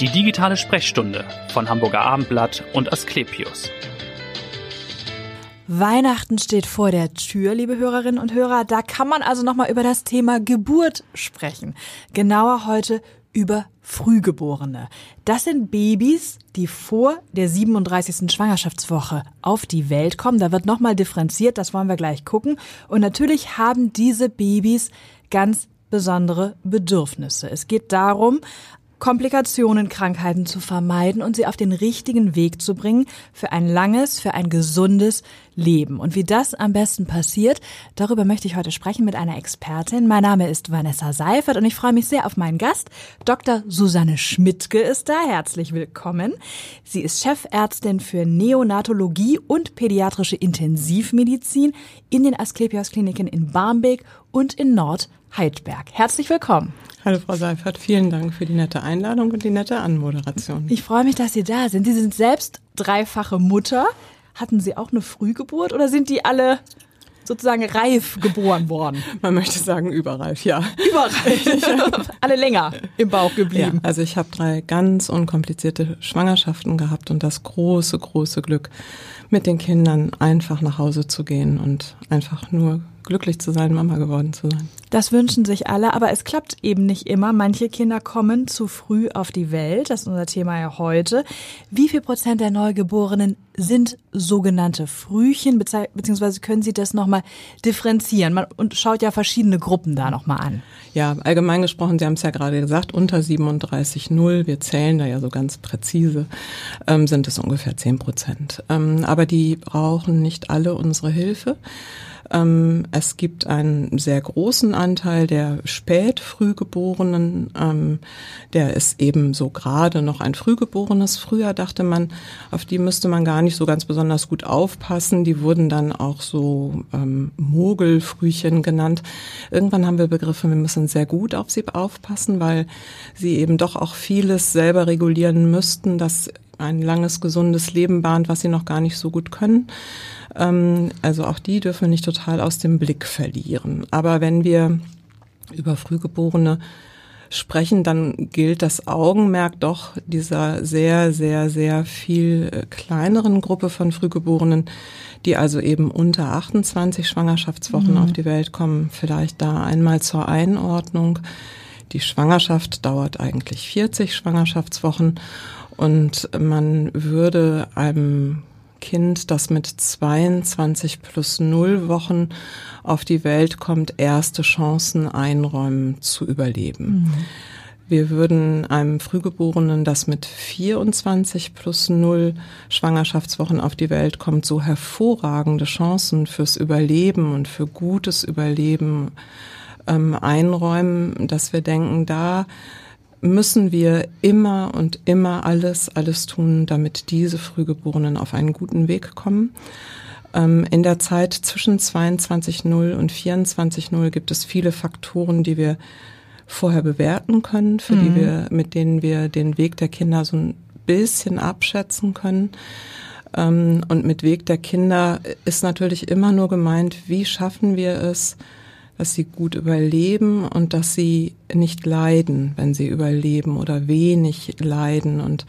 Die digitale Sprechstunde von Hamburger Abendblatt und Asklepios. Weihnachten steht vor der Tür, liebe Hörerinnen und Hörer. Da kann man also nochmal über das Thema Geburt sprechen. Genauer heute über Frühgeborene. Das sind Babys, die vor der 37. Schwangerschaftswoche auf die Welt kommen. Da wird nochmal differenziert, das wollen wir gleich gucken. Und natürlich haben diese Babys ganz besondere Bedürfnisse. Es geht darum, Komplikationen, Krankheiten zu vermeiden und sie auf den richtigen Weg zu bringen für ein langes, für ein gesundes Leben. Und wie das am besten passiert, darüber möchte ich heute sprechen mit einer Expertin. Mein Name ist Vanessa Seifert und ich freue mich sehr auf meinen Gast. Dr. Susanne Schmidtke ist da. Herzlich willkommen. Sie ist Chefärztin für Neonatologie und pädiatrische Intensivmedizin in den Asklepios Kliniken in Barmbek und in Nordheidberg. Herzlich willkommen. Hallo Frau Seifert, vielen Dank für die nette Einladung und die nette Anmoderation. Ich freue mich, dass Sie da sind. Sie sind selbst dreifache Mutter. Hatten Sie auch eine Frühgeburt oder sind die alle sozusagen reif geboren worden? Man möchte sagen überreif, ja. Überreif. alle länger im Bauch geblieben. Ja, also ich habe drei ganz unkomplizierte Schwangerschaften gehabt und das große, große Glück, mit den Kindern einfach nach Hause zu gehen und einfach nur glücklich zu sein, Mama geworden zu sein. Das wünschen sich alle, aber es klappt eben nicht immer. Manche Kinder kommen zu früh auf die Welt. Das ist unser Thema ja heute. Wie viel Prozent der Neugeborenen sind sogenannte Frühchen, beziehungsweise können Sie das nochmal differenzieren? Man und schaut ja verschiedene Gruppen da nochmal an. Ja, allgemein gesprochen, Sie haben es ja gerade gesagt, unter 37,0, wir zählen da ja so ganz präzise, ähm, sind es ungefähr 10 Prozent. Ähm, aber die brauchen nicht alle unsere Hilfe. Ähm, es gibt einen sehr großen Anteil der Spätfrühgeborenen, ähm, der ist eben so gerade noch ein Frühgeborenes. Früher dachte man, auf die müsste man gar nicht so ganz besonders gut aufpassen. Die wurden dann auch so ähm, Mogelfrühchen genannt. Irgendwann haben wir begriffen, wir müssen sehr gut auf sie aufpassen, weil sie eben doch auch vieles selber regulieren müssten, das ein langes, gesundes Leben bahnt, was sie noch gar nicht so gut können. Ähm, also auch die dürfen wir nicht total aus dem Blick verlieren. Aber wenn wir über Frühgeborene sprechen, dann gilt das Augenmerk doch dieser sehr, sehr, sehr viel äh, kleineren Gruppe von Frühgeborenen, die also eben unter 28 Schwangerschaftswochen mhm. auf die Welt kommen. Vielleicht da einmal zur Einordnung. Die Schwangerschaft dauert eigentlich 40 Schwangerschaftswochen und man würde einem Kind, das mit 22 plus 0 Wochen auf die Welt kommt, erste Chancen einräumen zu überleben. Mhm. Wir würden einem Frühgeborenen, das mit 24 plus 0 Schwangerschaftswochen auf die Welt kommt, so hervorragende Chancen fürs Überleben und für gutes Überleben ähm, einräumen, dass wir denken, da müssen wir immer und immer alles, alles tun, damit diese Frühgeborenen auf einen guten Weg kommen. Ähm, in der Zeit zwischen 22.0 und 24.0 gibt es viele Faktoren, die wir vorher bewerten können, für mhm. die wir, mit denen wir den Weg der Kinder so ein bisschen abschätzen können. Ähm, und mit Weg der Kinder ist natürlich immer nur gemeint, wie schaffen wir es, dass sie gut überleben und dass sie nicht leiden, wenn sie überleben oder wenig leiden und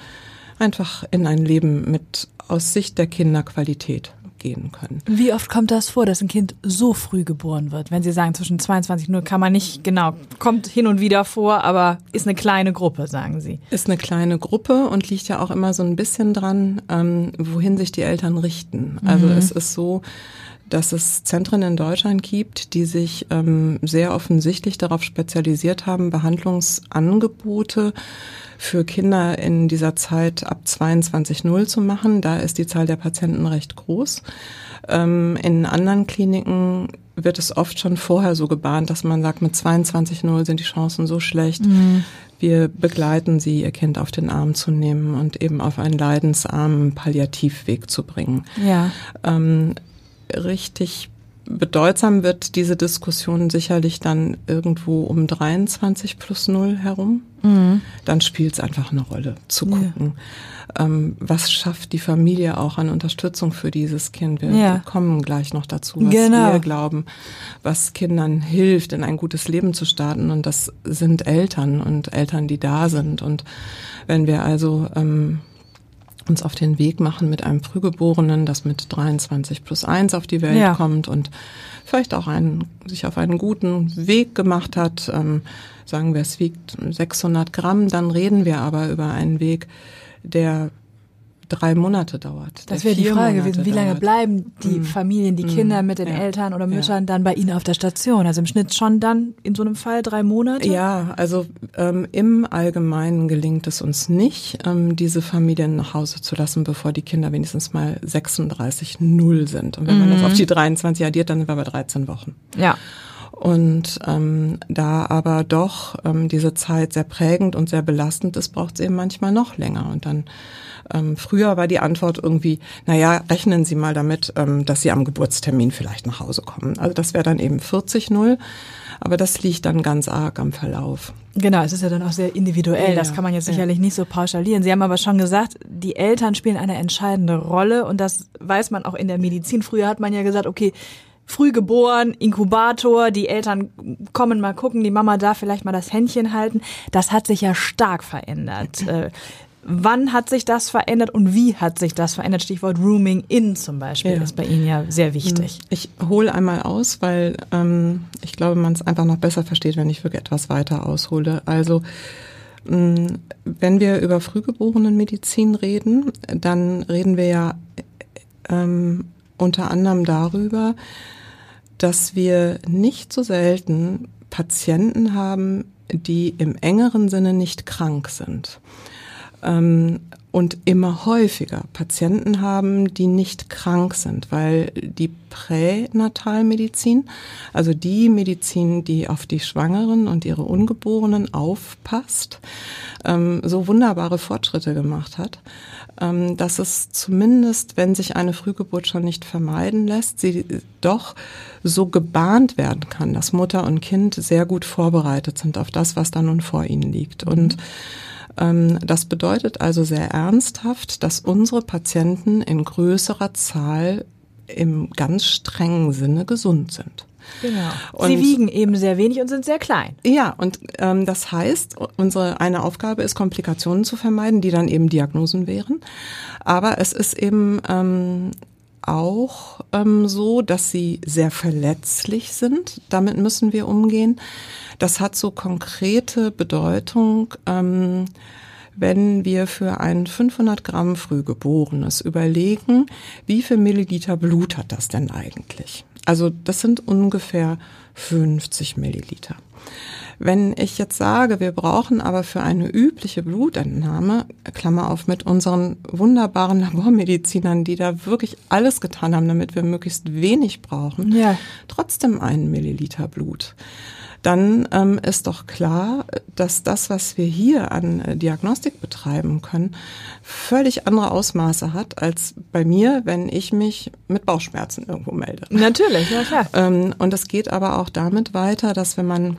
einfach in ein Leben mit aus Sicht der Kinder Qualität gehen können. Wie oft kommt das vor, dass ein Kind so früh geboren wird? Wenn Sie sagen, zwischen 22 Uhr kann man nicht, genau, kommt hin und wieder vor, aber ist eine kleine Gruppe, sagen Sie. Ist eine kleine Gruppe und liegt ja auch immer so ein bisschen dran, ähm, wohin sich die Eltern richten. Also mhm. es ist so, dass es Zentren in Deutschland gibt, die sich ähm, sehr offensichtlich darauf spezialisiert haben, Behandlungsangebote für Kinder in dieser Zeit ab 22.0 zu machen. Da ist die Zahl der Patienten recht groß. Ähm, in anderen Kliniken wird es oft schon vorher so gebahnt, dass man sagt, mit 22.0 sind die Chancen so schlecht. Mhm. Wir begleiten sie, ihr Kind auf den Arm zu nehmen und eben auf einen leidensarmen Palliativweg zu bringen. Ja. Ähm, richtig bedeutsam wird diese Diskussion sicherlich dann irgendwo um 23 plus 0 herum. Mhm. Dann spielt es einfach eine Rolle zu gucken, ja. ähm, was schafft die Familie auch an Unterstützung für dieses Kind. Wir ja. kommen gleich noch dazu, was genau. wir glauben, was Kindern hilft, in ein gutes Leben zu starten. Und das sind Eltern und Eltern, die da sind. Und wenn wir also ähm, uns auf den Weg machen mit einem Frühgeborenen, das mit 23 plus 1 auf die Welt ja. kommt und vielleicht auch einen, sich auf einen guten Weg gemacht hat. Ähm, sagen wir, es wiegt 600 Gramm, dann reden wir aber über einen Weg, der drei Monate dauert. Das wäre die Frage gewesen, wie lange dauert. bleiben die mm. Familien, die mm. Kinder mit den ja. Eltern oder Müttern ja. dann bei Ihnen auf der Station? Also im Schnitt schon dann in so einem Fall drei Monate? Ja, also ähm, im Allgemeinen gelingt es uns nicht, ähm, diese Familien nach Hause zu lassen, bevor die Kinder wenigstens mal 36,0 sind. Und wenn mm. man das mhm. auf die 23 addiert, dann sind wir bei 13 Wochen. Ja. Und ähm, da aber doch ähm, diese Zeit sehr prägend und sehr belastend ist, braucht es eben manchmal noch länger. Und dann ähm, früher war die Antwort irgendwie, naja, rechnen Sie mal damit, ähm, dass Sie am Geburtstermin vielleicht nach Hause kommen. Also das wäre dann eben 40-0. Aber das liegt dann ganz arg am Verlauf. Genau, es ist ja dann auch sehr individuell. Ja, das kann man jetzt sicherlich ja. nicht so pauschalieren. Sie haben aber schon gesagt, die Eltern spielen eine entscheidende Rolle und das weiß man auch in der Medizin. Früher hat man ja gesagt, okay, früh geboren, Inkubator, die Eltern kommen mal gucken, die Mama darf vielleicht mal das Händchen halten. Das hat sich ja stark verändert. Äh, wann hat sich das verändert und wie hat sich das verändert? Stichwort Rooming in zum Beispiel ja. ist bei Ihnen ja sehr wichtig. Hm. Ich hole einmal aus, weil ähm, ich glaube, man es einfach noch besser versteht, wenn ich wirklich etwas weiter aushole. Also hm, wenn wir über Frühgeborenenmedizin reden, dann reden wir ja ähm, unter anderem darüber, dass wir nicht so selten Patienten haben, die im engeren Sinne nicht krank sind. Ähm, und immer häufiger Patienten haben, die nicht krank sind, weil die Pränatalmedizin, also die Medizin, die auf die Schwangeren und ihre Ungeborenen aufpasst, ähm, so wunderbare Fortschritte gemacht hat, dass es zumindest, wenn sich eine Frühgeburt schon nicht vermeiden lässt, sie doch so gebahnt werden kann, dass Mutter und Kind sehr gut vorbereitet sind auf das, was da nun vor ihnen liegt. Und ähm, das bedeutet also sehr ernsthaft, dass unsere Patienten in größerer Zahl im ganz strengen Sinne gesund sind. Genau. Und Sie wiegen eben sehr wenig und sind sehr klein. Ja, und ähm, das heißt, unsere eine Aufgabe ist, Komplikationen zu vermeiden, die dann eben Diagnosen wären. Aber es ist eben ähm, auch ähm, so, dass sie sehr verletzlich sind. Damit müssen wir umgehen. Das hat so konkrete Bedeutung. Ähm, wenn wir für ein 500 Gramm Frühgeborenes überlegen, wie viel Milliliter Blut hat das denn eigentlich? Also das sind ungefähr 50 Milliliter. Wenn ich jetzt sage, wir brauchen aber für eine übliche Blutentnahme, Klammer auf, mit unseren wunderbaren Labormedizinern, die da wirklich alles getan haben, damit wir möglichst wenig brauchen, ja. trotzdem einen Milliliter Blut dann ähm, ist doch klar, dass das, was wir hier an äh, Diagnostik betreiben können, völlig andere Ausmaße hat als bei mir, wenn ich mich mit Bauchschmerzen irgendwo melde. Natürlich, ja klar. Ähm, und es geht aber auch damit weiter, dass wenn man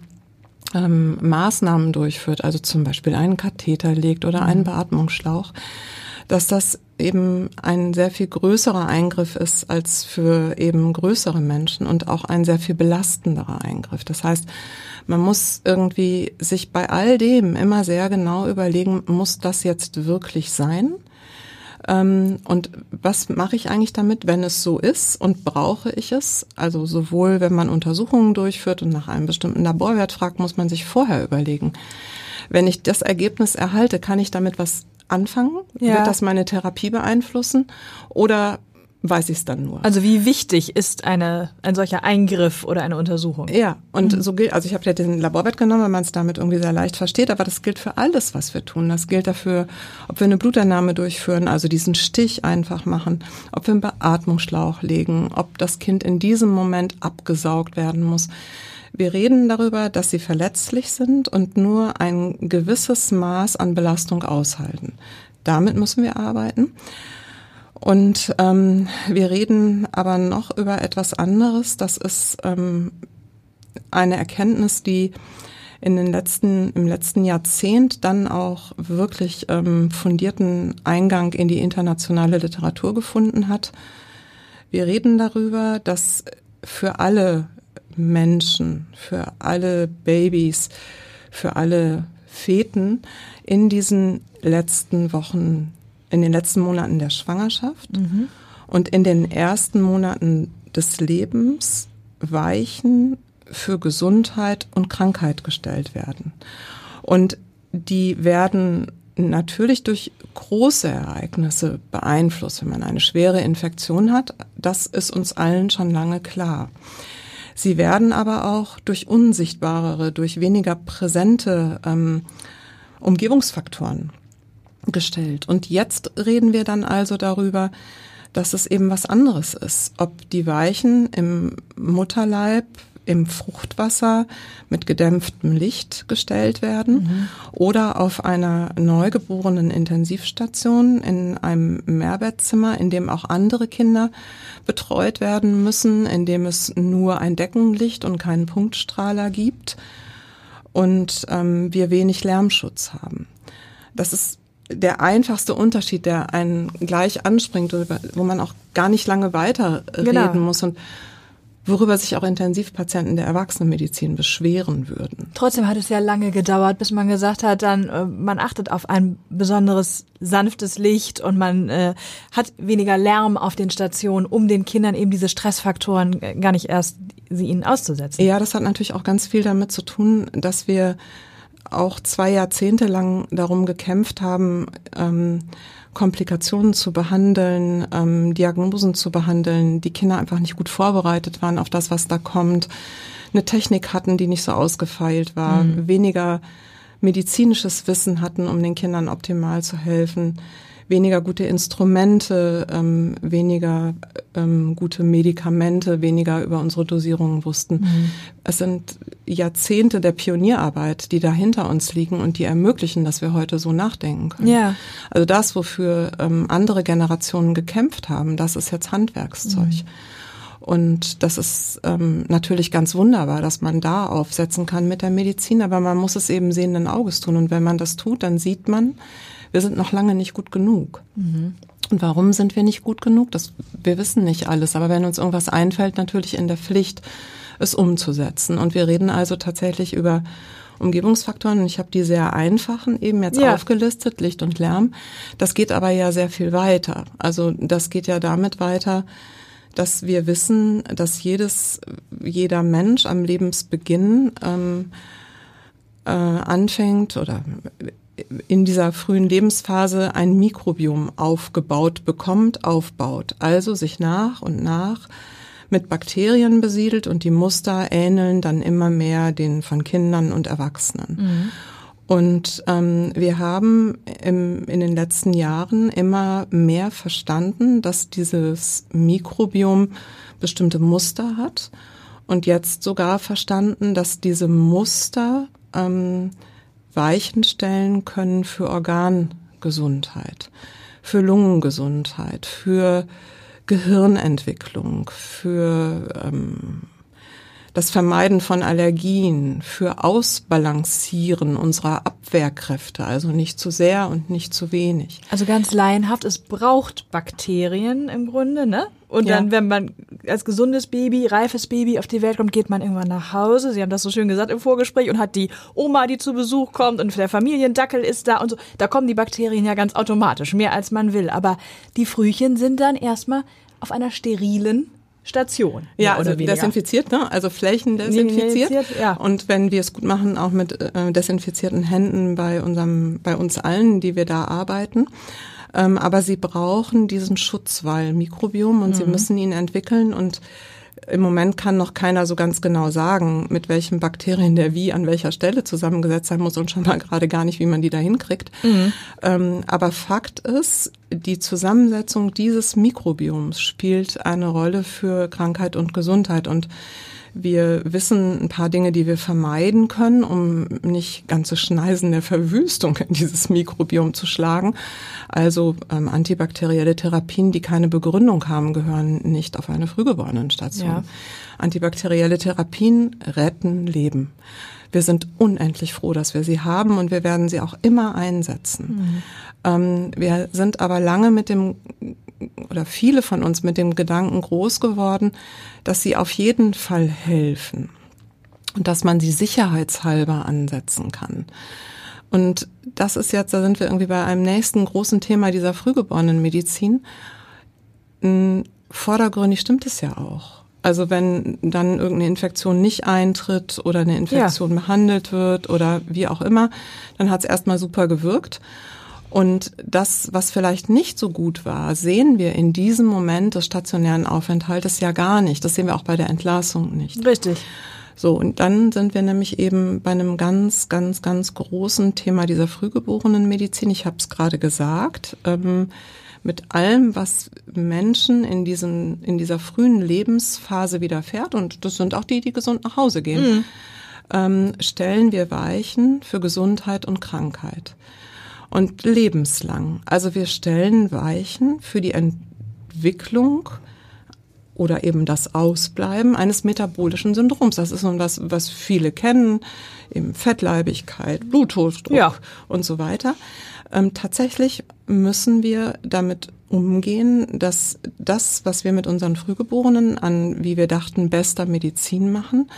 ähm, Maßnahmen durchführt, also zum Beispiel einen Katheter legt oder einen mhm. Beatmungsschlauch, dass das eben ein sehr viel größerer Eingriff ist als für eben größere Menschen und auch ein sehr viel belastenderer Eingriff. Das heißt, man muss irgendwie sich bei all dem immer sehr genau überlegen, muss das jetzt wirklich sein? Ähm, und was mache ich eigentlich damit, wenn es so ist und brauche ich es? Also sowohl, wenn man Untersuchungen durchführt und nach einem bestimmten Laborwert fragt, muss man sich vorher überlegen. Wenn ich das Ergebnis erhalte, kann ich damit was anfangen? Ja. Wird das meine Therapie beeinflussen? Oder weiß ich es dann nur. Also wie wichtig ist eine, ein solcher Eingriff oder eine Untersuchung? Ja, und mhm. so gilt, also ich habe ja den Laborwert genommen, weil man es damit irgendwie sehr leicht versteht, aber das gilt für alles, was wir tun. Das gilt dafür, ob wir eine Bluternahme durchführen, also diesen Stich einfach machen, ob wir einen Beatmungsschlauch legen, ob das Kind in diesem Moment abgesaugt werden muss. Wir reden darüber, dass sie verletzlich sind und nur ein gewisses Maß an Belastung aushalten. Damit müssen wir arbeiten. Und ähm, wir reden aber noch über etwas anderes. Das ist ähm, eine Erkenntnis, die in den letzten, im letzten Jahrzehnt dann auch wirklich ähm, fundierten Eingang in die internationale Literatur gefunden hat. Wir reden darüber, dass für alle Menschen, für alle Babys, für alle Feten in diesen letzten Wochen, in den letzten Monaten der Schwangerschaft mhm. und in den ersten Monaten des Lebens Weichen für Gesundheit und Krankheit gestellt werden. Und die werden natürlich durch große Ereignisse beeinflusst, wenn man eine schwere Infektion hat. Das ist uns allen schon lange klar. Sie werden aber auch durch unsichtbarere, durch weniger präsente ähm, Umgebungsfaktoren gestellt. Und jetzt reden wir dann also darüber, dass es eben was anderes ist, ob die Weichen im Mutterleib im Fruchtwasser mit gedämpftem Licht gestellt werden mhm. oder auf einer neugeborenen Intensivstation in einem Mehrbettzimmer, in dem auch andere Kinder betreut werden müssen, in dem es nur ein Deckenlicht und keinen Punktstrahler gibt und ähm, wir wenig Lärmschutz haben. Das ist der einfachste Unterschied, der einen gleich anspringt, wo man auch gar nicht lange weiter genau. muss. Und worüber sich auch Intensivpatienten der Erwachsenenmedizin beschweren würden. Trotzdem hat es ja lange gedauert, bis man gesagt hat, dann äh, man achtet auf ein besonderes sanftes Licht und man äh, hat weniger Lärm auf den Stationen, um den Kindern eben diese Stressfaktoren äh, gar nicht erst sie ihnen auszusetzen. Ja, das hat natürlich auch ganz viel damit zu tun, dass wir auch zwei Jahrzehnte lang darum gekämpft haben, ähm, Komplikationen zu behandeln, ähm, Diagnosen zu behandeln, die Kinder einfach nicht gut vorbereitet waren auf das, was da kommt, eine Technik hatten, die nicht so ausgefeilt war, mhm. weniger medizinisches Wissen hatten, um den Kindern optimal zu helfen weniger gute Instrumente, ähm, weniger ähm, gute Medikamente, weniger über unsere Dosierungen wussten. Mhm. Es sind Jahrzehnte der Pionierarbeit, die da hinter uns liegen und die ermöglichen, dass wir heute so nachdenken können. Ja. Also das, wofür ähm, andere Generationen gekämpft haben, das ist jetzt Handwerkszeug. Mhm. Und das ist ähm, natürlich ganz wunderbar, dass man da aufsetzen kann mit der Medizin, aber man muss es eben sehenden Auges tun. Und wenn man das tut, dann sieht man, wir sind noch lange nicht gut genug. Mhm. Und warum sind wir nicht gut genug? Das, wir wissen nicht alles, aber wenn uns irgendwas einfällt, natürlich in der Pflicht, es umzusetzen. Und wir reden also tatsächlich über Umgebungsfaktoren. Und ich habe die sehr einfachen eben jetzt ja. aufgelistet, Licht und Lärm. Das geht aber ja sehr viel weiter. Also das geht ja damit weiter, dass wir wissen, dass jedes, jeder Mensch am Lebensbeginn ähm, äh, anfängt oder in dieser frühen Lebensphase ein Mikrobiom aufgebaut bekommt, aufbaut. Also sich nach und nach mit Bakterien besiedelt und die Muster ähneln dann immer mehr den von Kindern und Erwachsenen. Mhm. Und ähm, wir haben im, in den letzten Jahren immer mehr verstanden, dass dieses Mikrobiom bestimmte Muster hat und jetzt sogar verstanden, dass diese Muster ähm, Weichen stellen können für Organgesundheit, für Lungengesundheit, für Gehirnentwicklung, für ähm, das Vermeiden von Allergien, für Ausbalancieren unserer Abwehrkräfte, also nicht zu sehr und nicht zu wenig. Also ganz laienhaft, es braucht Bakterien im Grunde, ne? Und ja. dann, wenn man als gesundes Baby, reifes Baby auf die Welt kommt, geht man irgendwann nach Hause. Sie haben das so schön gesagt im Vorgespräch und hat die Oma, die zu Besuch kommt und der Familiendackel ist da und so. Da kommen die Bakterien ja ganz automatisch, mehr als man will. Aber die Frühchen sind dann erstmal auf einer sterilen Station. Ja, also desinfiziert, ne? also Flächen desinfiziert. Ja. Und wenn wir es gut machen, auch mit äh, desinfizierten Händen bei unserem, bei uns allen, die wir da arbeiten. Ähm, aber sie brauchen diesen Schutzwall Mikrobiom und mhm. sie müssen ihn entwickeln und im Moment kann noch keiner so ganz genau sagen, mit welchen Bakterien der wie an welcher Stelle zusammengesetzt sein muss und schon mal gerade gar nicht, wie man die da hinkriegt. Mhm. Ähm, aber Fakt ist, die Zusammensetzung dieses Mikrobioms spielt eine Rolle für Krankheit und Gesundheit und Wir wissen ein paar Dinge, die wir vermeiden können, um nicht ganze Schneisen der Verwüstung in dieses Mikrobiom zu schlagen. Also ähm, antibakterielle Therapien, die keine Begründung haben, gehören nicht auf eine Frühgeborenenstation. Ja. Antibakterielle Therapien retten Leben. Wir sind unendlich froh, dass wir sie haben und wir werden sie auch immer einsetzen. Mhm. Ähm, wir sind aber lange mit dem oder viele von uns mit dem Gedanken groß geworden, dass sie auf jeden Fall helfen und dass man sie sicherheitshalber ansetzen kann. Und das ist jetzt, da sind wir irgendwie bei einem nächsten großen Thema dieser frühgeborenen Medizin. Hm, vordergründig stimmt es ja auch. Also wenn dann irgendeine Infektion nicht eintritt oder eine Infektion ja. behandelt wird oder wie auch immer, dann hat es erstmal super gewirkt. Und das, was vielleicht nicht so gut war, sehen wir in diesem Moment des stationären Aufenthaltes ja gar nicht. Das sehen wir auch bei der Entlassung nicht. Richtig. So, und dann sind wir nämlich eben bei einem ganz, ganz, ganz großen Thema dieser frühgeborenen Medizin. Ich habe es gerade gesagt. Ähm, mit allem, was Menschen in, diesen, in dieser frühen Lebensphase widerfährt, und das sind auch die, die gesund nach Hause gehen, mhm. ähm, stellen wir Weichen für Gesundheit und Krankheit und lebenslang. Also wir stellen Weichen für die Entwicklung oder eben das Ausbleiben eines metabolischen Syndroms. Das ist nun was, was viele kennen, eben Fettleibigkeit, Bluthochdruck ja. und so weiter. Ähm, tatsächlich müssen wir damit umgehen, dass das, was wir mit unseren Frühgeborenen an, wie wir dachten, bester Medizin machen,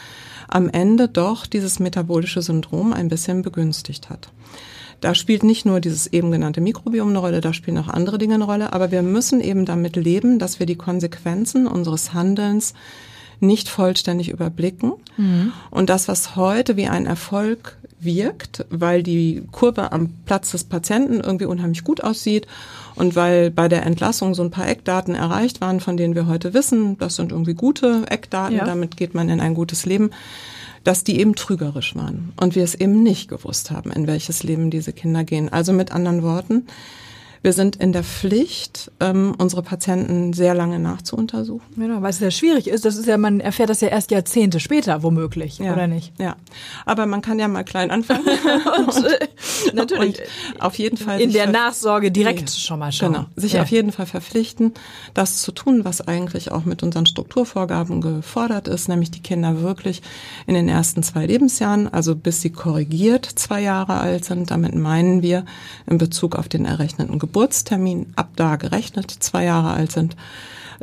am Ende doch dieses metabolische Syndrom ein bisschen begünstigt hat. Da spielt nicht nur dieses eben genannte Mikrobiom eine Rolle, da spielen auch andere Dinge eine Rolle, aber wir müssen eben damit leben, dass wir die Konsequenzen unseres Handelns nicht vollständig überblicken. Mhm. Und das, was heute wie ein Erfolg wirkt, weil die Kurve am Platz des Patienten irgendwie unheimlich gut aussieht und weil bei der Entlassung so ein paar Eckdaten erreicht waren, von denen wir heute wissen, das sind irgendwie gute Eckdaten, ja. damit geht man in ein gutes Leben dass die eben trügerisch waren und wir es eben nicht gewusst haben, in welches Leben diese Kinder gehen. Also mit anderen Worten, wir sind in der Pflicht, ähm, unsere Patienten sehr lange nachzuuntersuchen. Genau, weil es sehr schwierig ist. Das ist ja, man erfährt das ja erst Jahrzehnte später womöglich, ja, oder nicht? Ja, aber man kann ja mal klein anfangen. und, äh, natürlich. Und auf jeden Fall. In der Nachsorge direkt nee, schon mal schauen. Genau, sich ja. auf jeden Fall verpflichten, das zu tun, was eigentlich auch mit unseren Strukturvorgaben gefordert ist, nämlich die Kinder wirklich in den ersten zwei Lebensjahren, also bis sie korrigiert zwei Jahre alt sind, damit meinen wir in Bezug auf den errechneten Geburtstag, Geburtstermin ab da gerechnet zwei Jahre alt sind,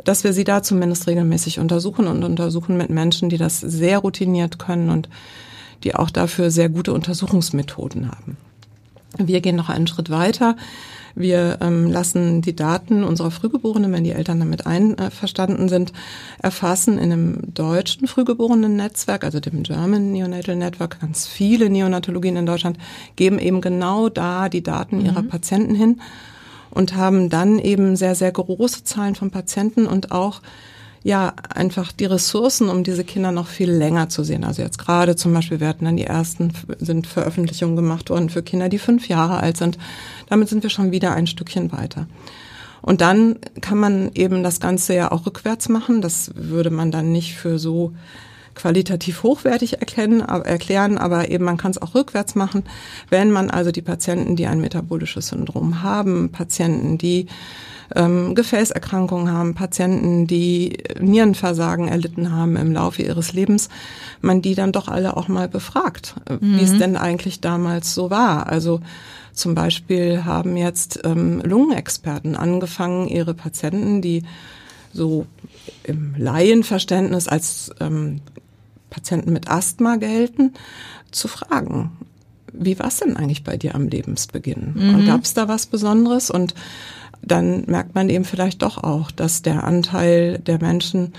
dass wir sie da zumindest regelmäßig untersuchen und untersuchen mit Menschen, die das sehr routiniert können und die auch dafür sehr gute Untersuchungsmethoden haben. Wir gehen noch einen Schritt weiter. Wir ähm, lassen die Daten unserer Frühgeborenen, wenn die Eltern damit einverstanden sind, erfassen in einem deutschen Frühgeborenen-Netzwerk, also dem German Neonatal Network. Ganz viele Neonatologien in Deutschland geben eben genau da die Daten mhm. ihrer Patienten hin und haben dann eben sehr, sehr große Zahlen von Patienten und auch ja, einfach die Ressourcen, um diese Kinder noch viel länger zu sehen. Also jetzt gerade zum Beispiel, wir hatten dann die ersten, sind Veröffentlichungen gemacht worden für Kinder, die fünf Jahre alt sind. Damit sind wir schon wieder ein Stückchen weiter. Und dann kann man eben das Ganze ja auch rückwärts machen. Das würde man dann nicht für so qualitativ hochwertig erkennen, aber, erklären, aber eben man kann es auch rückwärts machen, wenn man also die Patienten, die ein metabolisches Syndrom haben, Patienten, die ähm, Gefäßerkrankungen haben, Patienten, die Nierenversagen erlitten haben im Laufe ihres Lebens, man die dann doch alle auch mal befragt, mhm. wie es denn eigentlich damals so war. Also zum Beispiel haben jetzt ähm, Lungenexperten angefangen, ihre Patienten, die so im Laienverständnis als ähm, Patienten mit Asthma gelten, zu fragen, wie war es denn eigentlich bei dir am Lebensbeginn? Mhm. Und gab es da was Besonderes? Und dann merkt man eben vielleicht doch auch, dass der Anteil der Menschen,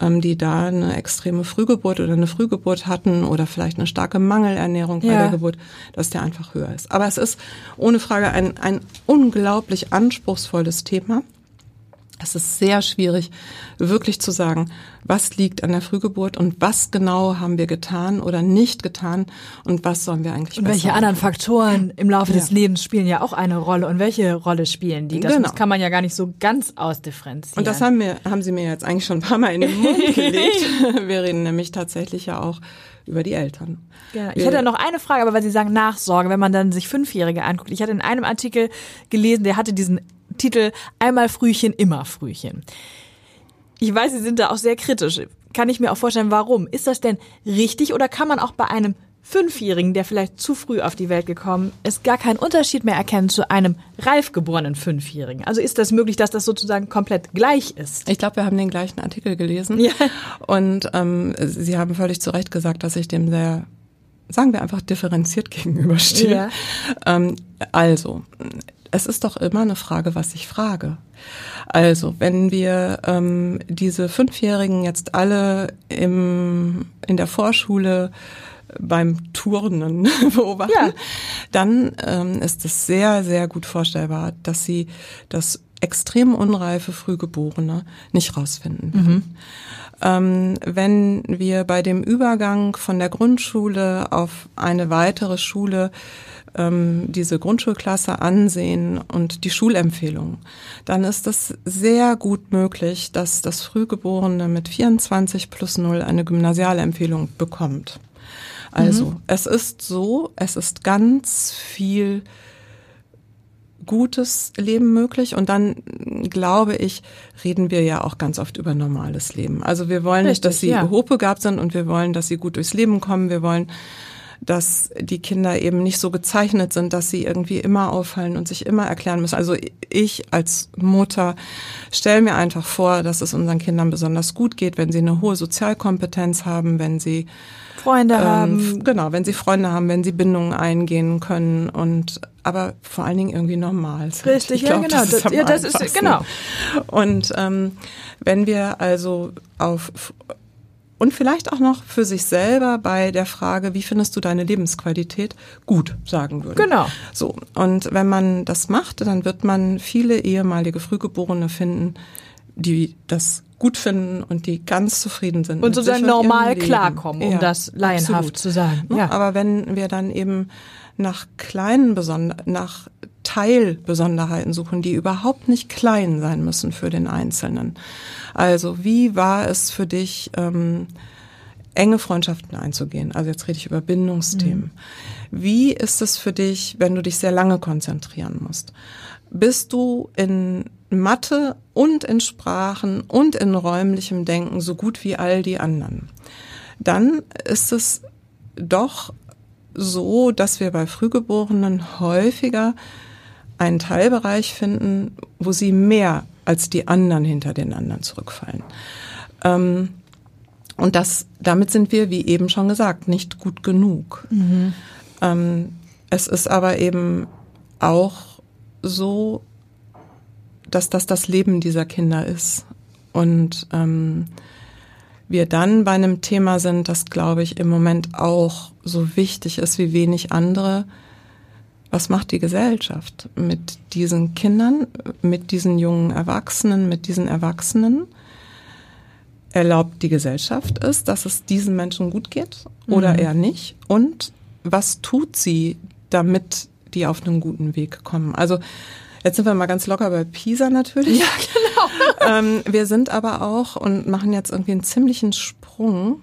ähm, die da eine extreme Frühgeburt oder eine Frühgeburt hatten oder vielleicht eine starke Mangelernährung bei ja. der Geburt, dass der einfach höher ist. Aber es ist ohne Frage ein, ein unglaublich anspruchsvolles Thema Es ist sehr schwierig, wirklich zu sagen, was liegt an der Frühgeburt und was genau haben wir getan oder nicht getan und was sollen wir eigentlich Und welche besser anderen machen. Faktoren im Laufe des Ja. Lebens spielen ja auch eine Rolle und welche Rolle spielen die? Das Genau. kann man ja gar nicht so ganz ausdifferenzieren. Und das haben, wir, haben Sie mir jetzt eigentlich schon ein paar Mal in den Mund gelegt. wir reden nämlich tatsächlich ja auch über die Eltern. Genau. Ich hätte noch eine Frage, aber weil Sie sagen Nachsorge, wenn man dann sich Fünfjährige anguckt. Ich hatte in einem Artikel gelesen, der hatte diesen Titel Einmal Frühchen, immer Frühchen. Ich weiß, Sie sind da auch sehr kritisch. Kann ich mir auch vorstellen, warum? Ist das denn richtig oder kann man auch bei einem Fünfjährigen, der vielleicht zu früh auf die Welt gekommen ist, gar keinen Unterschied mehr erkennen zu einem reif geborenen Fünfjährigen? Also ist das möglich, dass das sozusagen komplett gleich ist? Ich glaube, wir haben den gleichen Artikel gelesen. Ja. Und ähm, Sie haben völlig zu Recht gesagt, dass ich dem sehr, sagen wir einfach, differenziert gegenüberstehe. Ja. Ähm, also, es ist doch immer eine Frage, was ich frage. Also, wenn wir ähm, diese Fünfjährigen jetzt alle im, in der Vorschule beim Turnen beobachten, Ja. dann ähm, ist es sehr, sehr gut vorstellbar, dass sie das extrem unreife Frühgeborene nicht rausfinden werden. Ähm, wenn wir bei dem Übergang von der Grundschule auf eine weitere Schule ähm, diese Grundschulklasse ansehen und die Schulempfehlung, dann ist es sehr gut möglich, dass das Frühgeborene mit 24 plus 0 eine Gymnasialempfehlung bekommt. Also, es ist so, es ist ganz viel gutes Leben möglich und dann glaube ich, reden wir ja auch ganz oft über normales Leben. Also wir wollen nicht, dass sie ja. hochbegabt sind und wir wollen, dass sie gut durchs Leben kommen. Wir wollen, dass die Kinder eben nicht so gezeichnet sind, dass sie irgendwie immer auffallen und sich immer erklären müssen. Also ich als Mutter stelle mir einfach vor, dass es unseren Kindern besonders gut geht, wenn sie eine hohe Sozialkompetenz haben, wenn sie Freunde ähm, haben. genau, wenn sie Freunde haben, wenn sie Bindungen eingehen können und aber vor allen Dingen irgendwie normal sind. Richtig, ich ja, glaub, genau. Das ist Das- ja, das ist- genau. Und ähm, wenn wir also auf und vielleicht auch noch für sich selber bei der Frage, wie findest du deine Lebensqualität, gut sagen würden. Genau. So. Und wenn man das macht, dann wird man viele ehemalige Frühgeborene finden, die das gut finden und die ganz zufrieden sind. Und sozusagen normal klarkommen, um das laienhaft absolut. zu sagen. Ne? Ja. Aber wenn wir dann eben nach kleinen Besonder nach Teilbesonderheiten suchen, die überhaupt nicht klein sein müssen für den Einzelnen. Also wie war es für dich, ähm, enge Freundschaften einzugehen? Also jetzt rede ich über Bindungsthemen. Wie ist es für dich, wenn du dich sehr lange konzentrieren musst? Bist du in Mathe und in Sprachen und in räumlichem Denken so gut wie all die anderen? Dann ist es doch so, dass wir bei Frühgeborenen häufiger einen Teilbereich finden, wo sie mehr als die anderen hinter den anderen zurückfallen. Ähm, und das, damit sind wir, wie eben schon gesagt, nicht gut genug. Ähm, es ist aber eben auch so, dass das das Leben dieser Kinder ist. Und ähm, wir dann bei einem Thema sind, das, glaube ich, im Moment auch so wichtig ist wie wenig andere. Was macht die Gesellschaft mit diesen Kindern, mit diesen jungen Erwachsenen, mit diesen Erwachsenen? Erlaubt die Gesellschaft es, dass es diesen Menschen gut geht oder eher nicht? Und was tut sie, damit die auf einen guten Weg kommen? Also jetzt sind wir mal ganz locker bei PISA natürlich. Ja, genau. ähm, wir sind aber auch und machen jetzt irgendwie einen ziemlichen Sprung.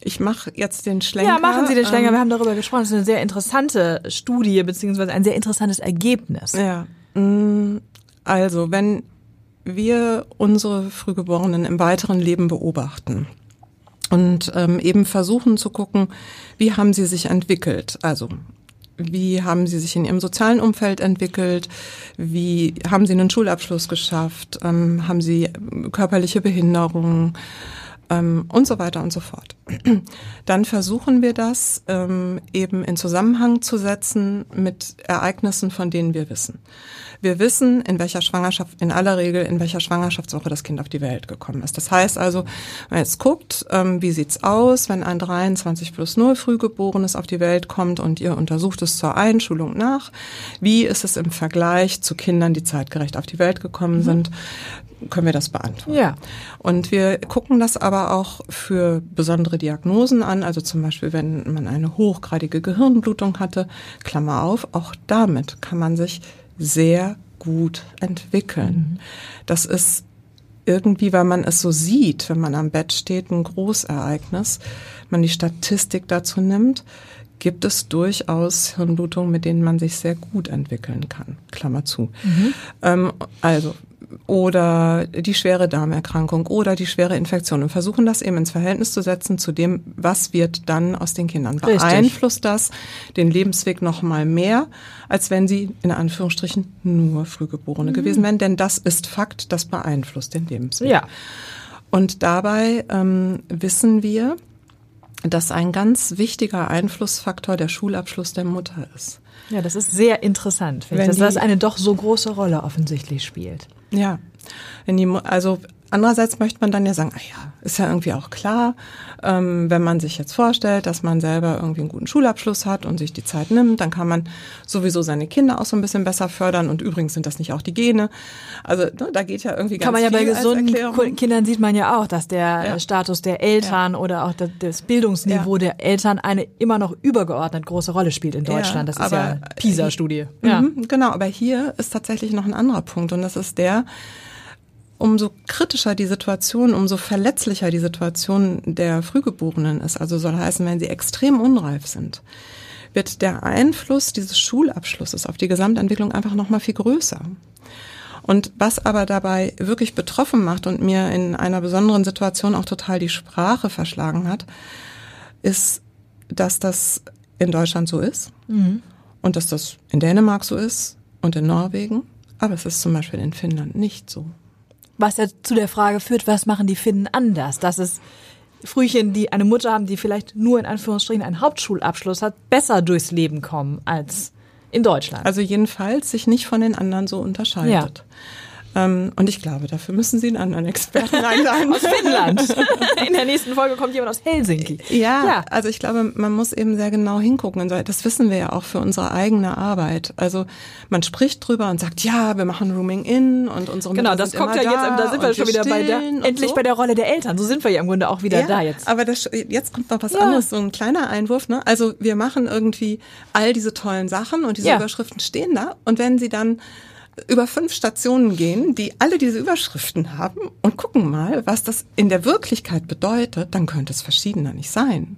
Ich mache jetzt den Schlenker. Ja, machen Sie den Schlenker. Ähm, Wir haben darüber gesprochen. Das ist eine sehr interessante Studie beziehungsweise ein sehr interessantes Ergebnis. Ja, mm, also wenn wir unsere Frühgeborenen im weiteren Leben beobachten und ähm, eben versuchen zu gucken, wie haben sie sich entwickelt, also wie haben sie sich in ihrem sozialen Umfeld entwickelt, wie haben sie einen Schulabschluss geschafft, ähm, haben sie körperliche Behinderungen? Ähm, und so weiter und so fort. Dann versuchen wir das ähm, eben in Zusammenhang zu setzen mit Ereignissen, von denen wir wissen. Wir wissen, in welcher Schwangerschaft, in aller Regel, in welcher Schwangerschaftswoche das Kind auf die Welt gekommen ist. Das heißt also, wenn man jetzt guckt, ähm, wie sieht's aus, wenn ein 23 plus 0 Frühgeborenes auf die Welt kommt und ihr untersucht es zur Einschulung nach, wie ist es im Vergleich zu Kindern, die zeitgerecht auf die Welt gekommen mhm. sind, können wir das beantworten. Ja. Und wir gucken das aber auch für besondere Diagnosen an, also zum Beispiel, wenn man eine hochgradige Gehirnblutung hatte, Klammer auf, auch damit kann man sich sehr gut entwickeln. Mhm. Das ist irgendwie, weil man es so sieht, wenn man am Bett steht, ein Großereignis, man die Statistik dazu nimmt, gibt es durchaus Hirnblutungen, mit denen man sich sehr gut entwickeln kann. Klammer zu. Mhm. Ähm, also oder die schwere Darmerkrankung oder die schwere Infektion und versuchen das eben ins Verhältnis zu setzen zu dem, was wird dann aus den Kindern. Beeinflusst das den Lebensweg noch mal mehr, als wenn sie in Anführungsstrichen nur Frühgeborene mhm. gewesen wären, denn das ist Fakt, das beeinflusst den Lebensweg. Ja. Und dabei ähm, wissen wir, dass ein ganz wichtiger Einflussfaktor der Schulabschluss der Mutter ist. Ja, das ist sehr interessant, finde ich, dass das eine doch so große Rolle offensichtlich spielt. Ja, die, also andererseits möchte man dann ja sagen, ah ja, ist ja irgendwie auch klar, ähm, wenn man sich jetzt vorstellt, dass man selber irgendwie einen guten Schulabschluss hat und sich die Zeit nimmt, dann kann man sowieso seine Kinder auch so ein bisschen besser fördern und übrigens sind das nicht auch die Gene. Also ne, da geht ja irgendwie ganz Kann man ja bei gesunden Kindern sieht man ja auch, dass der ja. Status der Eltern ja. oder auch das Bildungsniveau ja. der Eltern eine immer noch übergeordnet große Rolle spielt in Deutschland. das ist ja PISA-Studie. Ja. Mhm, genau, aber hier ist tatsächlich noch ein anderer Punkt und das ist der, umso kritischer die Situation, umso verletzlicher die Situation der Frühgeborenen ist, also soll heißen, wenn sie extrem unreif sind, wird der Einfluss dieses Schulabschlusses auf die Gesamtentwicklung einfach noch mal viel größer. Und was aber dabei wirklich betroffen macht und mir in einer besonderen Situation auch total die Sprache verschlagen hat, ist, dass das in Deutschland so ist mhm. und dass das in Dänemark so ist und in Norwegen, aber es ist zum Beispiel in Finnland nicht so. Was ja zu der Frage führt, was machen die Finnen anders? Dass es Frühchen, die eine Mutter haben, die vielleicht nur in Anführungsstrichen einen Hauptschulabschluss hat, besser durchs Leben kommen als in Deutschland. Also jedenfalls sich nicht von den anderen so unterscheidet. Ja. Ähm, und ich glaube, dafür müssen Sie einen anderen Experten einladen. aus Finnland. In der nächsten Folge kommt jemand aus Helsinki. Ja, ja, also ich glaube, man muss eben sehr genau hingucken. Das wissen wir ja auch für unsere eigene Arbeit. Also man spricht drüber und sagt, ja, wir machen Rooming in und unsere Genau, das kommt ja da jetzt, da sind wir schon wieder bei der, endlich so. bei der Rolle der Eltern. So sind wir ja im Grunde auch wieder ja, da jetzt. Aber das, jetzt kommt noch was ja. anderes, so ein kleiner Einwurf. Ne? Also wir machen irgendwie all diese tollen Sachen und diese. Überschriften stehen da. Und wenn sie dann über fünf Stationen gehen, die alle diese Überschriften haben und gucken mal, was das in der Wirklichkeit bedeutet, dann könnte es verschiedener nicht sein.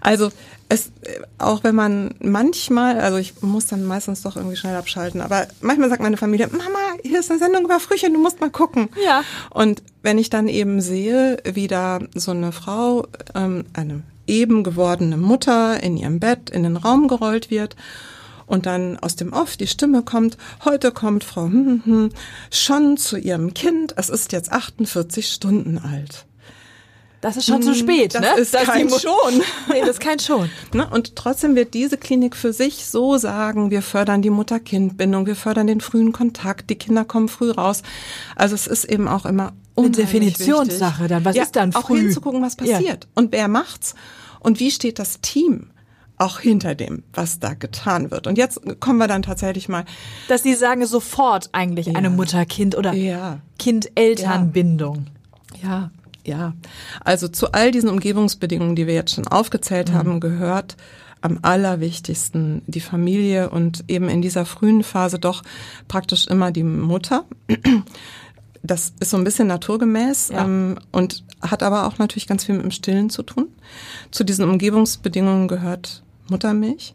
Also es, auch wenn man manchmal, also ich muss dann meistens doch irgendwie schnell abschalten, aber manchmal sagt meine Familie, Mama, hier ist eine Sendung über Frühchen, du musst mal gucken. Ja. Und wenn ich dann eben sehe, wie da so eine Frau, ähm, eine eben gewordene Mutter in ihrem Bett in den Raum gerollt wird und dann aus dem Off die Stimme kommt, heute kommt Frau hm, hm, hm, schon zu ihrem Kind, es ist jetzt 48 Stunden alt. Das ist schon hm, zu spät, das ne? Ist das kein schon. nee, das ist kein schon. Ne? Und trotzdem wird diese Klinik für sich so sagen, wir fördern die Mutter-Kind-Bindung, wir fördern den frühen Kontakt, die Kinder kommen früh raus. Also es ist eben auch immer eine Definitionssache dann. Was ja, ist dann früh? Auch hinzugucken, was passiert. Ja. Und wer macht's? Und wie steht das Team? Auch hinter dem, was da getan wird. Und jetzt kommen wir dann tatsächlich mal. Dass Sie sagen sofort eigentlich ja. eine Mutter-Kind oder ja. Kind-Eltern-Bindung. Ja. ja, Also zu all diesen Umgebungsbedingungen, die wir jetzt schon aufgezählt mhm. haben, gehört am allerwichtigsten die Familie und eben in dieser frühen Phase doch praktisch immer die Mutter. Das ist so ein bisschen naturgemäß ja. ähm, und hat aber auch natürlich ganz viel mit dem Stillen zu tun. Zu diesen Umgebungsbedingungen gehört Muttermilch.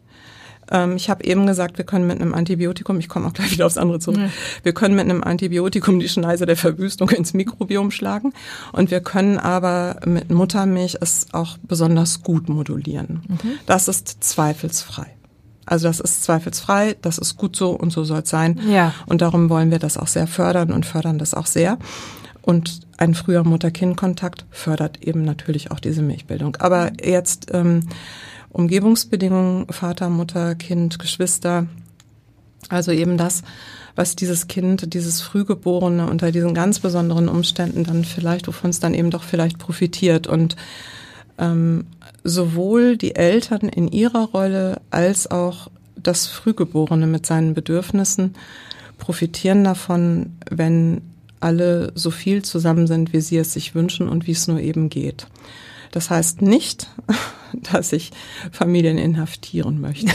Ähm, ich habe eben gesagt, wir können mit einem Antibiotikum, ich komme auch gleich wieder aufs andere zurück, ja. wir können mit einem Antibiotikum die Schneise der Verwüstung ins Mikrobiom schlagen und wir können aber mit Muttermilch es auch besonders gut modulieren. Mhm. Das ist zweifelsfrei. Also das ist zweifelsfrei, das ist gut so und so soll es sein. Ja. Und darum wollen wir das auch sehr fördern und fördern das auch sehr. Und ein früher Mutter-Kind-Kontakt fördert eben natürlich auch diese Milchbildung. Aber jetzt ähm, Umgebungsbedingungen, Vater, Mutter, Kind, Geschwister, also eben das, was dieses Kind, dieses Frühgeborene unter diesen ganz besonderen Umständen dann vielleicht, wovon es dann eben doch vielleicht profitiert. Und ähm, sowohl die Eltern in ihrer Rolle als auch das Frühgeborene mit seinen Bedürfnissen profitieren davon, wenn alle so viel zusammen sind, wie sie es sich wünschen und wie es nur eben geht. Das heißt nicht, dass ich Familien inhaftieren möchte.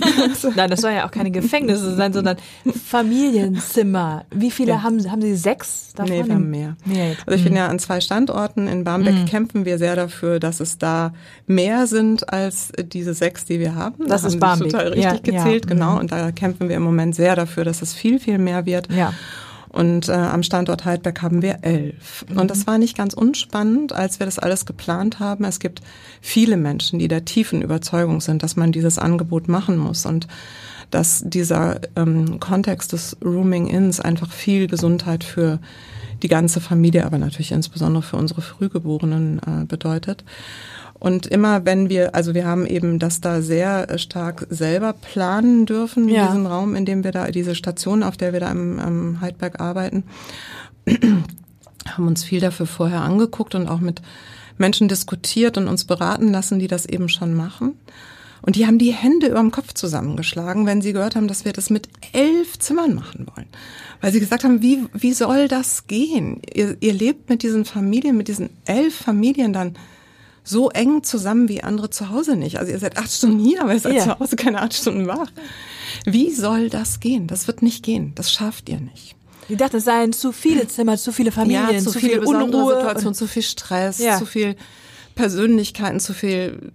Nein, das soll ja auch keine Gefängnisse sein, sondern Familienzimmer. Wie viele ja. haben Sie? Haben Sie sechs davon? Nee, wir haben mehr. mehr also ich bin mhm. ja an zwei Standorten. In Barmbek mhm. kämpfen wir sehr dafür, dass es da mehr sind als diese sechs, die wir haben. Das da ist haben Barmbek. total richtig ja, gezählt, ja. genau. Mhm. Und da kämpfen wir im Moment sehr dafür, dass es viel, viel mehr wird. Ja. Und äh, am Standort Heidberg haben wir elf. Mhm. Und das war nicht ganz unspannend, als wir das alles geplant haben. Es gibt viele Menschen, die der tiefen Überzeugung sind, dass man dieses Angebot machen muss und dass dieser ähm, Kontext des Rooming-Ins einfach viel Gesundheit für die ganze Familie, aber natürlich insbesondere für unsere Frühgeborenen äh, bedeutet. Und immer wenn wir, also wir haben eben das da sehr stark selber planen dürfen, ja. diesen Raum, in dem wir da, diese Station, auf der wir da im, im Heidberg arbeiten, haben uns viel dafür vorher angeguckt und auch mit Menschen diskutiert und uns beraten lassen, die das eben schon machen. Und die haben die Hände über dem Kopf zusammengeschlagen, wenn sie gehört haben, dass wir das mit elf Zimmern machen wollen. Weil sie gesagt haben, wie, wie soll das gehen? Ihr, ihr lebt mit diesen Familien, mit diesen elf Familien dann so eng zusammen wie andere zu Hause nicht. Also ihr seid acht Stunden hier, aber ihr seid ja. zu Hause keine acht Stunden wach. Wie soll das gehen? Das wird nicht gehen. Das schafft ihr nicht. Ich dachte, es seien zu viele Zimmer, zu viele Familien, ja, zu, zu viel Unruhe, Situation, zu viel Stress, ja. zu viel Persönlichkeiten, zu viel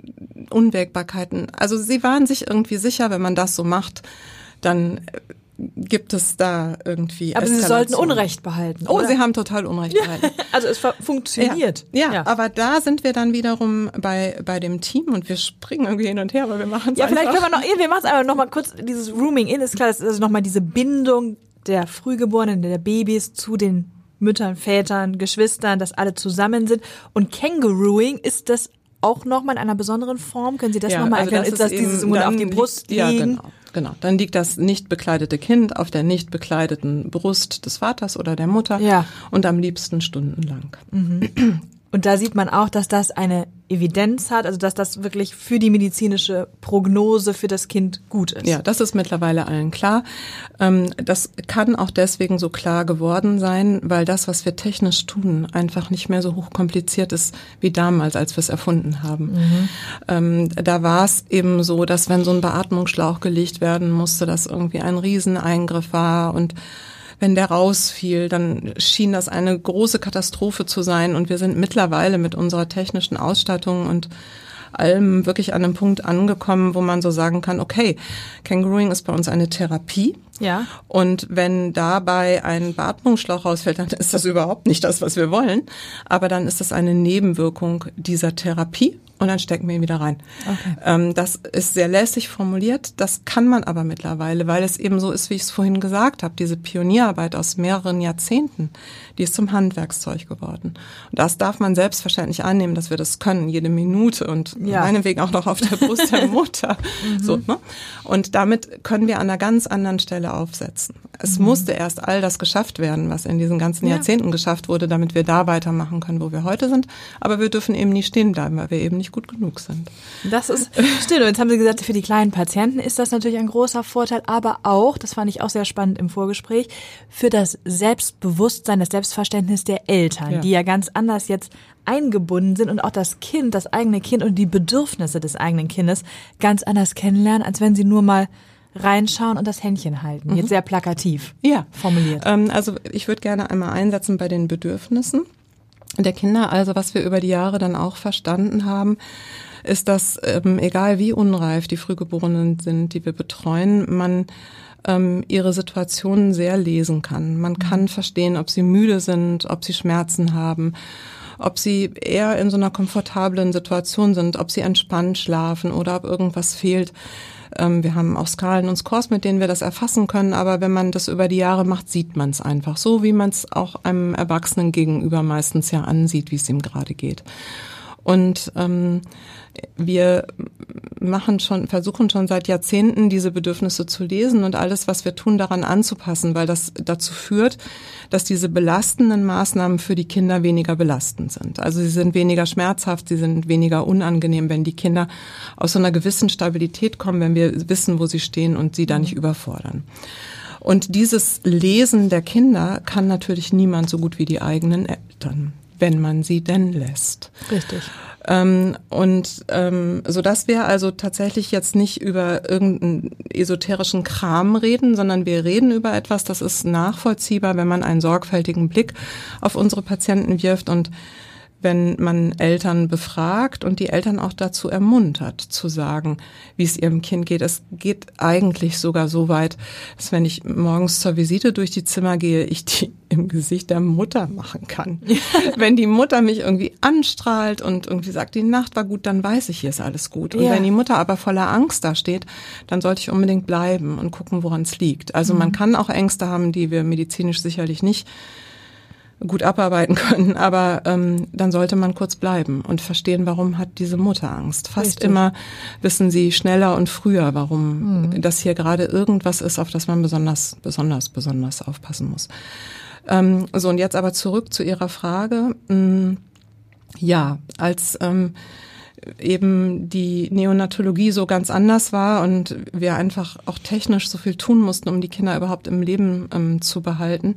Unwägbarkeiten. Also sie waren sich irgendwie sicher, wenn man das so macht, dann gibt es da irgendwie. Aber Sie sollten Unrecht behalten. Oh, oder? Sie haben total Unrecht behalten. also es funktioniert. Ja, ja, ja, aber da sind wir dann wiederum bei bei dem Team und wir springen irgendwie hin und her, aber wir machen es Ja, vielleicht können wir noch, wir machen es aber noch mal kurz dieses Rooming in ist klar, das ist also noch mal diese Bindung der Frühgeborenen, der Babys zu den Müttern, Vätern, Geschwistern, dass alle zusammen sind. Und Kängurooing ist das auch nochmal in einer besonderen Form? Können Sie das ja, nochmal also erklären? Das ist, ist das dieses auf die Brust liegen? Ja, genau. Genau, dann liegt das nicht bekleidete Kind auf der nicht bekleideten Brust des Vaters oder der Mutter ja. und am liebsten stundenlang. Mhm. Und da sieht man auch, dass das eine Evidenz hat, also dass das wirklich für die medizinische Prognose für das Kind gut ist. Ja, das ist mittlerweile allen klar. Ähm, das kann auch deswegen so klar geworden sein, weil das, was wir technisch tun, einfach nicht mehr so hochkompliziert ist wie damals, als wir es erfunden haben. Mhm. Ähm, da war es eben so, dass wenn so ein Beatmungsschlauch gelegt werden musste, das irgendwie ein Rieseneingriff war und wenn der rausfiel, dann schien das eine große Katastrophe zu sein. Und wir sind mittlerweile mit unserer technischen Ausstattung und allem wirklich an einem Punkt angekommen, wo man so sagen kann, okay, Kangarooing ist bei uns eine Therapie. Ja. Und wenn dabei ein Beatmungsschlauch rausfällt, dann ist das überhaupt nicht das, was wir wollen. Aber dann ist das eine Nebenwirkung dieser Therapie und dann stecken wir ihn wieder rein. Okay. Ähm, das ist sehr lässig formuliert. Das kann man aber mittlerweile, weil es eben so ist, wie ich es vorhin gesagt habe, diese Pionierarbeit aus mehreren Jahrzehnten, die ist zum Handwerkszeug geworden. Und das darf man selbstverständlich annehmen, dass wir das können, jede Minute und ja. meinetwegen auch noch auf der Brust der Mutter. mhm. so, ne? Und damit können wir an einer ganz anderen Stelle aufsetzen. Es mhm. musste erst all das geschafft werden, was in diesen ganzen ja. Jahrzehnten geschafft wurde, damit wir da weitermachen können, wo wir heute sind. Aber wir dürfen eben nie stehen bleiben, weil wir eben nicht gut genug sind. Das ist still. Und jetzt haben Sie gesagt, für die kleinen Patienten ist das natürlich ein großer Vorteil, aber auch, das fand ich auch sehr spannend im Vorgespräch, für das Selbstbewusstsein, das Selbstverständnis der Eltern, ja. die ja ganz anders jetzt eingebunden sind und auch das Kind, das eigene Kind und die Bedürfnisse des eigenen Kindes ganz anders kennenlernen, als wenn sie nur mal reinschauen und das Händchen halten. Mhm. Jetzt sehr plakativ ja. formuliert. Ähm, also ich würde gerne einmal einsetzen bei den Bedürfnissen der Kinder. Also was wir über die Jahre dann auch verstanden haben, ist, dass ähm, egal wie unreif die Frühgeborenen sind, die wir betreuen, man ähm, ihre Situationen sehr lesen kann. Man mhm. kann verstehen, ob sie müde sind, ob sie Schmerzen haben, ob sie eher in so einer komfortablen Situation sind, ob sie entspannt schlafen oder ob irgendwas fehlt. Ähm, wir haben auch Skalen und Scores, mit denen wir das erfassen können, aber wenn man das über die Jahre macht, sieht man es einfach so, wie man es auch einem Erwachsenen gegenüber meistens ja ansieht, wie es ihm gerade geht. Und ähm, wir machen schon, versuchen schon seit Jahrzehnten diese Bedürfnisse zu lesen und alles, was wir tun, daran anzupassen, weil das dazu führt, dass diese belastenden Maßnahmen für die Kinder weniger belastend sind. Also sie sind weniger schmerzhaft, sie sind weniger unangenehm, wenn die Kinder aus so einer gewissen Stabilität kommen, wenn wir wissen, wo sie stehen und sie da nicht überfordern. Und dieses Lesen der Kinder kann natürlich niemand so gut wie die eigenen Eltern wenn man sie denn lässt. Richtig. Ähm, und ähm, so dass wir also tatsächlich jetzt nicht über irgendeinen esoterischen Kram reden, sondern wir reden über etwas, das ist nachvollziehbar, wenn man einen sorgfältigen Blick auf unsere Patienten wirft und wenn man Eltern befragt und die Eltern auch dazu ermuntert, zu sagen, wie es ihrem Kind geht. Es geht eigentlich sogar so weit, dass wenn ich morgens zur Visite durch die Zimmer gehe, ich die im Gesicht der Mutter machen kann. wenn die Mutter mich irgendwie anstrahlt und irgendwie sagt, die Nacht war gut, dann weiß ich, hier ist alles gut. Und ja. wenn die Mutter aber voller Angst da steht, dann sollte ich unbedingt bleiben und gucken, woran es liegt. Also mhm. man kann auch Ängste haben, die wir medizinisch sicherlich nicht gut abarbeiten können, aber ähm, dann sollte man kurz bleiben und verstehen, warum hat diese Mutter Angst. Fast Richtig. immer wissen sie schneller und früher, warum mhm. das hier gerade irgendwas ist, auf das man besonders, besonders, besonders aufpassen muss. Ähm, so, und jetzt aber zurück zu Ihrer Frage. Hm, ja, als ähm, eben die Neonatologie so ganz anders war und wir einfach auch technisch so viel tun mussten, um die Kinder überhaupt im Leben ähm, zu behalten,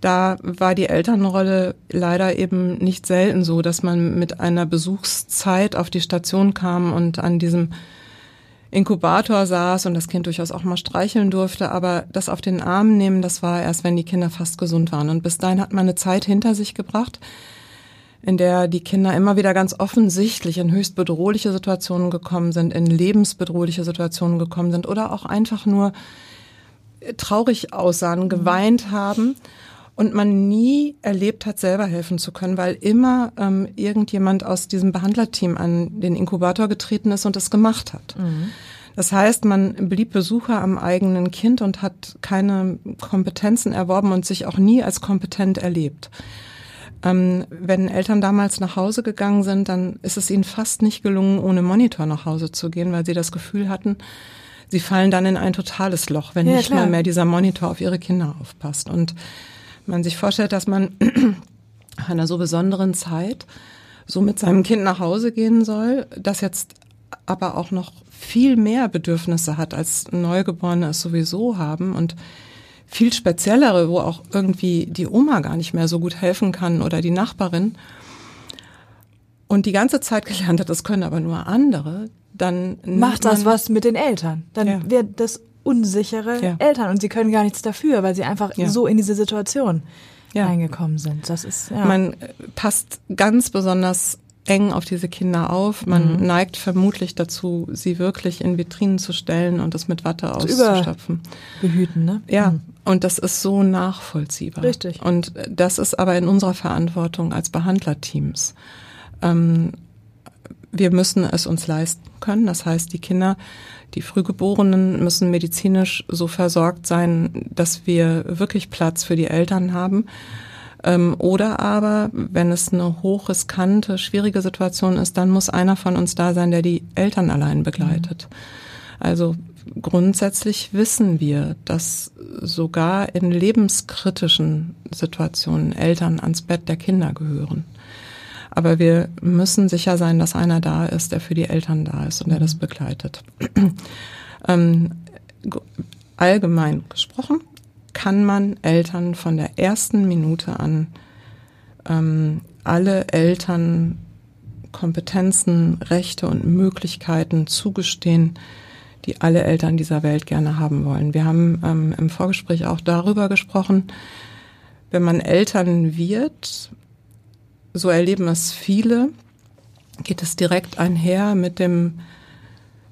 da war die Elternrolle leider eben nicht selten so, dass man mit einer Besuchszeit auf die Station kam und an diesem Inkubator saß und das Kind durchaus auch mal streicheln durfte, aber das auf den Arm nehmen, das war erst, wenn die Kinder fast gesund waren. Und bis dahin hat man eine Zeit hinter sich gebracht, in der die Kinder immer wieder ganz offensichtlich in höchst bedrohliche Situationen gekommen sind, in lebensbedrohliche Situationen gekommen sind oder auch einfach nur traurig aussahen, geweint haben und man nie erlebt hat, selber helfen zu können, weil immer ähm, irgendjemand aus diesem Behandlerteam an den Inkubator getreten ist und es gemacht hat. Mhm. Das heißt, man blieb Besucher am eigenen Kind und hat keine Kompetenzen erworben und sich auch nie als kompetent erlebt. Ähm, wenn Eltern damals nach Hause gegangen sind, dann ist es ihnen fast nicht gelungen, ohne Monitor nach Hause zu gehen, weil sie das Gefühl hatten, sie fallen dann in ein totales Loch, wenn ja, nicht klar. mal mehr dieser Monitor auf ihre Kinder aufpasst. Und man sich vorstellt, dass man nach einer so besonderen Zeit so mit seinem Kind nach Hause gehen soll, das jetzt aber auch noch viel mehr Bedürfnisse hat, als Neugeborene es sowieso haben und viel speziellere, wo auch irgendwie die Oma gar nicht mehr so gut helfen kann oder die Nachbarin und die ganze Zeit gelernt hat, das können aber nur andere, dann macht das was mit den Eltern. Dann ja. wird das unsichere ja. Eltern und sie können gar nichts dafür, weil sie einfach ja. so in diese Situation ja. reingekommen sind. Das ist ja. man äh, passt ganz besonders eng auf diese Kinder auf. Man mhm. neigt vermutlich dazu, sie wirklich in Vitrinen zu stellen und das mit Watte auszustopfen. Behüten, ne? Ja. Mhm. Und das ist so nachvollziehbar. Richtig. Und das ist aber in unserer Verantwortung als Behandlerteams. Ähm, wir müssen es uns leisten können. Das heißt, die Kinder die Frühgeborenen müssen medizinisch so versorgt sein, dass wir wirklich Platz für die Eltern haben. Ähm, oder aber, wenn es eine hochriskante, schwierige Situation ist, dann muss einer von uns da sein, der die Eltern allein begleitet. Also grundsätzlich wissen wir, dass sogar in lebenskritischen Situationen Eltern ans Bett der Kinder gehören. Aber wir müssen sicher sein, dass einer da ist, der für die Eltern da ist und der das mhm. begleitet. ähm, allgemein gesprochen kann man Eltern von der ersten Minute an ähm, alle Eltern Kompetenzen, Rechte und Möglichkeiten zugestehen, die alle Eltern dieser Welt gerne haben wollen. Wir haben ähm, im Vorgespräch auch darüber gesprochen, wenn man Eltern wird, so erleben es viele, geht es direkt einher mit dem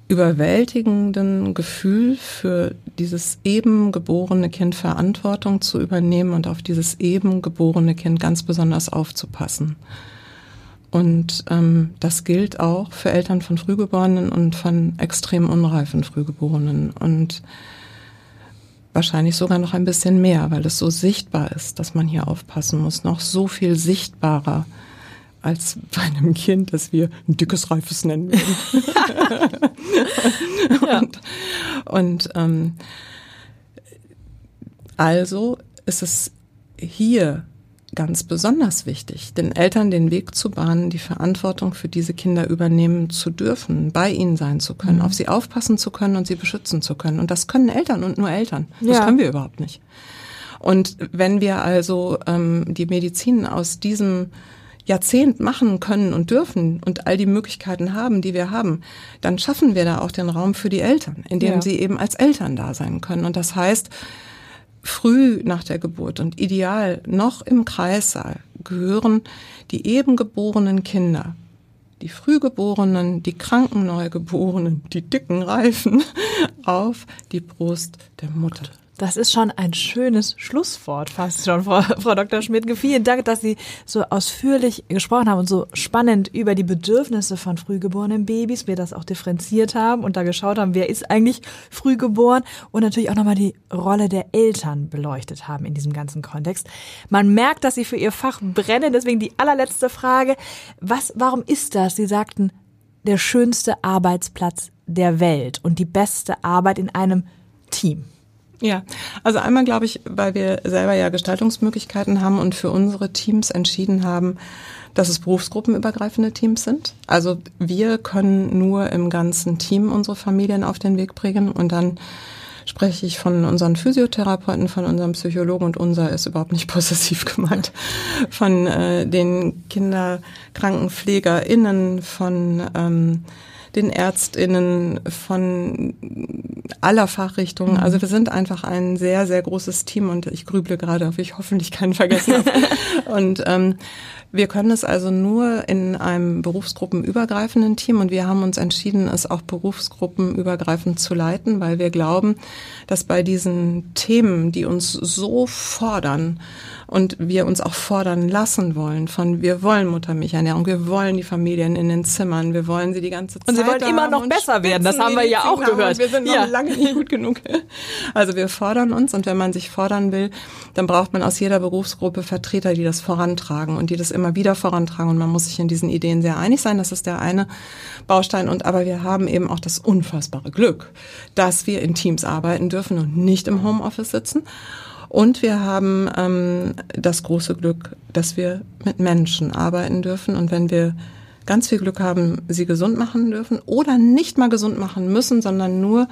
überwältigenden Gefühl für dieses eben geborene Kind Verantwortung zu übernehmen und auf dieses eben geborene Kind ganz besonders aufzupassen. Und ähm, das gilt auch für Eltern von Frühgeborenen und von extrem unreifen Frühgeborenen. Und wahrscheinlich sogar noch ein bisschen mehr, weil es so sichtbar ist, dass man hier aufpassen muss. Noch so viel sichtbarer als bei einem Kind, das wir ein dickes Reifes nennen würden. ja. Und, und ähm, also ist es hier ganz besonders wichtig, den Eltern den Weg zu bahnen, die Verantwortung für diese Kinder übernehmen zu dürfen, bei ihnen sein zu können, mhm. auf sie aufpassen zu können und sie beschützen zu können. Und das können Eltern und nur Eltern. Das ja. können wir überhaupt nicht. Und wenn wir also ähm, die Medizin aus diesem Jahrzehnt machen können und dürfen und all die Möglichkeiten haben, die wir haben, dann schaffen wir da auch den Raum für die Eltern, in dem ja. sie eben als Eltern da sein können. Und das heißt, früh nach der Geburt und ideal noch im Kreissaal gehören die eben geborenen Kinder, die Frühgeborenen, die kranken Neugeborenen, die dicken Reifen auf die Brust der Mutter. Das ist schon ein schönes Schlusswort, fast schon, Frau, Frau Dr. Schmidt. Vielen Dank, dass Sie so ausführlich gesprochen haben und so spannend über die Bedürfnisse von frühgeborenen Babys, wir das auch differenziert haben und da geschaut haben, wer ist eigentlich frühgeboren und natürlich auch nochmal die Rolle der Eltern beleuchtet haben in diesem ganzen Kontext. Man merkt, dass Sie für Ihr Fach brennen, deswegen die allerletzte Frage. Was, warum ist das? Sie sagten, der schönste Arbeitsplatz der Welt und die beste Arbeit in einem Team. Ja, also einmal glaube ich, weil wir selber ja Gestaltungsmöglichkeiten haben und für unsere Teams entschieden haben, dass es berufsgruppenübergreifende Teams sind. Also wir können nur im ganzen Team unsere Familien auf den Weg bringen und dann spreche ich von unseren Physiotherapeuten, von unserem Psychologen und unser ist überhaupt nicht possessiv gemeint, von äh, den KinderkrankenpflegerInnen, von ähm, den Ärztinnen, von aller Fachrichtungen. Also wir sind einfach ein sehr, sehr großes Team und ich grüble gerade, ob ich hoffentlich keinen vergessen habe. und ähm, wir können es also nur in einem berufsgruppenübergreifenden Team und wir haben uns entschieden, es auch berufsgruppenübergreifend zu leiten, weil wir glauben, dass bei diesen Themen, die uns so fordern, und wir uns auch fordern lassen wollen von wir wollen Muttermilchernährung, wir wollen die Familien in den Zimmern, wir wollen sie die ganze Zeit Und sie wollen immer noch besser werden, das haben wir ja auch gehört. Wir sind ja. noch lange nicht gut genug. Also wir fordern uns und wenn man sich fordern will, dann braucht man aus jeder Berufsgruppe Vertreter, die das vorantragen und die das immer wieder vorantragen und man muss sich in diesen Ideen sehr einig sein, das ist der eine Baustein und aber wir haben eben auch das unfassbare Glück, dass wir in Teams arbeiten dürfen und nicht im Homeoffice sitzen und wir haben ähm, das große Glück, dass wir mit Menschen arbeiten dürfen. Und wenn wir ganz viel Glück haben, sie gesund machen dürfen oder nicht mal gesund machen müssen, sondern nur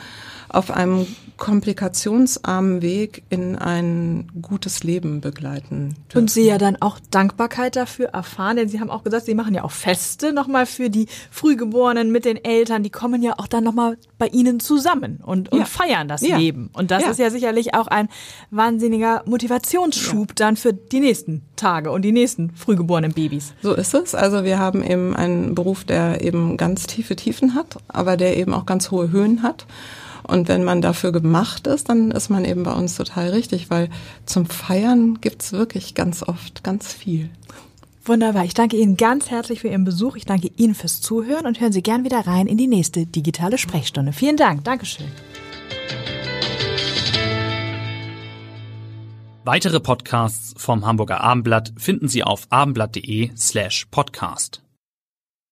auf einem komplikationsarmen Weg in ein gutes Leben begleiten. Dürfen. Und Sie ja dann auch Dankbarkeit dafür erfahren, denn Sie haben auch gesagt, Sie machen ja auch Feste nochmal für die Frühgeborenen mit den Eltern, die kommen ja auch dann nochmal bei Ihnen zusammen und, und ja. feiern das ja. Leben. Und das ja. ist ja sicherlich auch ein wahnsinniger Motivationsschub dann für die nächsten Tage und die nächsten frühgeborenen Babys. So ist es. Also wir haben eben einen Beruf, der eben ganz tiefe Tiefen hat, aber der eben auch ganz hohe Höhen hat. Und wenn man dafür gemacht ist, dann ist man eben bei uns total richtig, weil zum Feiern gibt's wirklich ganz oft ganz viel. Wunderbar. Ich danke Ihnen ganz herzlich für Ihren Besuch. Ich danke Ihnen fürs Zuhören und hören Sie gern wieder rein in die nächste digitale Sprechstunde. Vielen Dank. Dankeschön. Weitere Podcasts vom Hamburger Abendblatt finden Sie auf abendblatt.de slash podcast.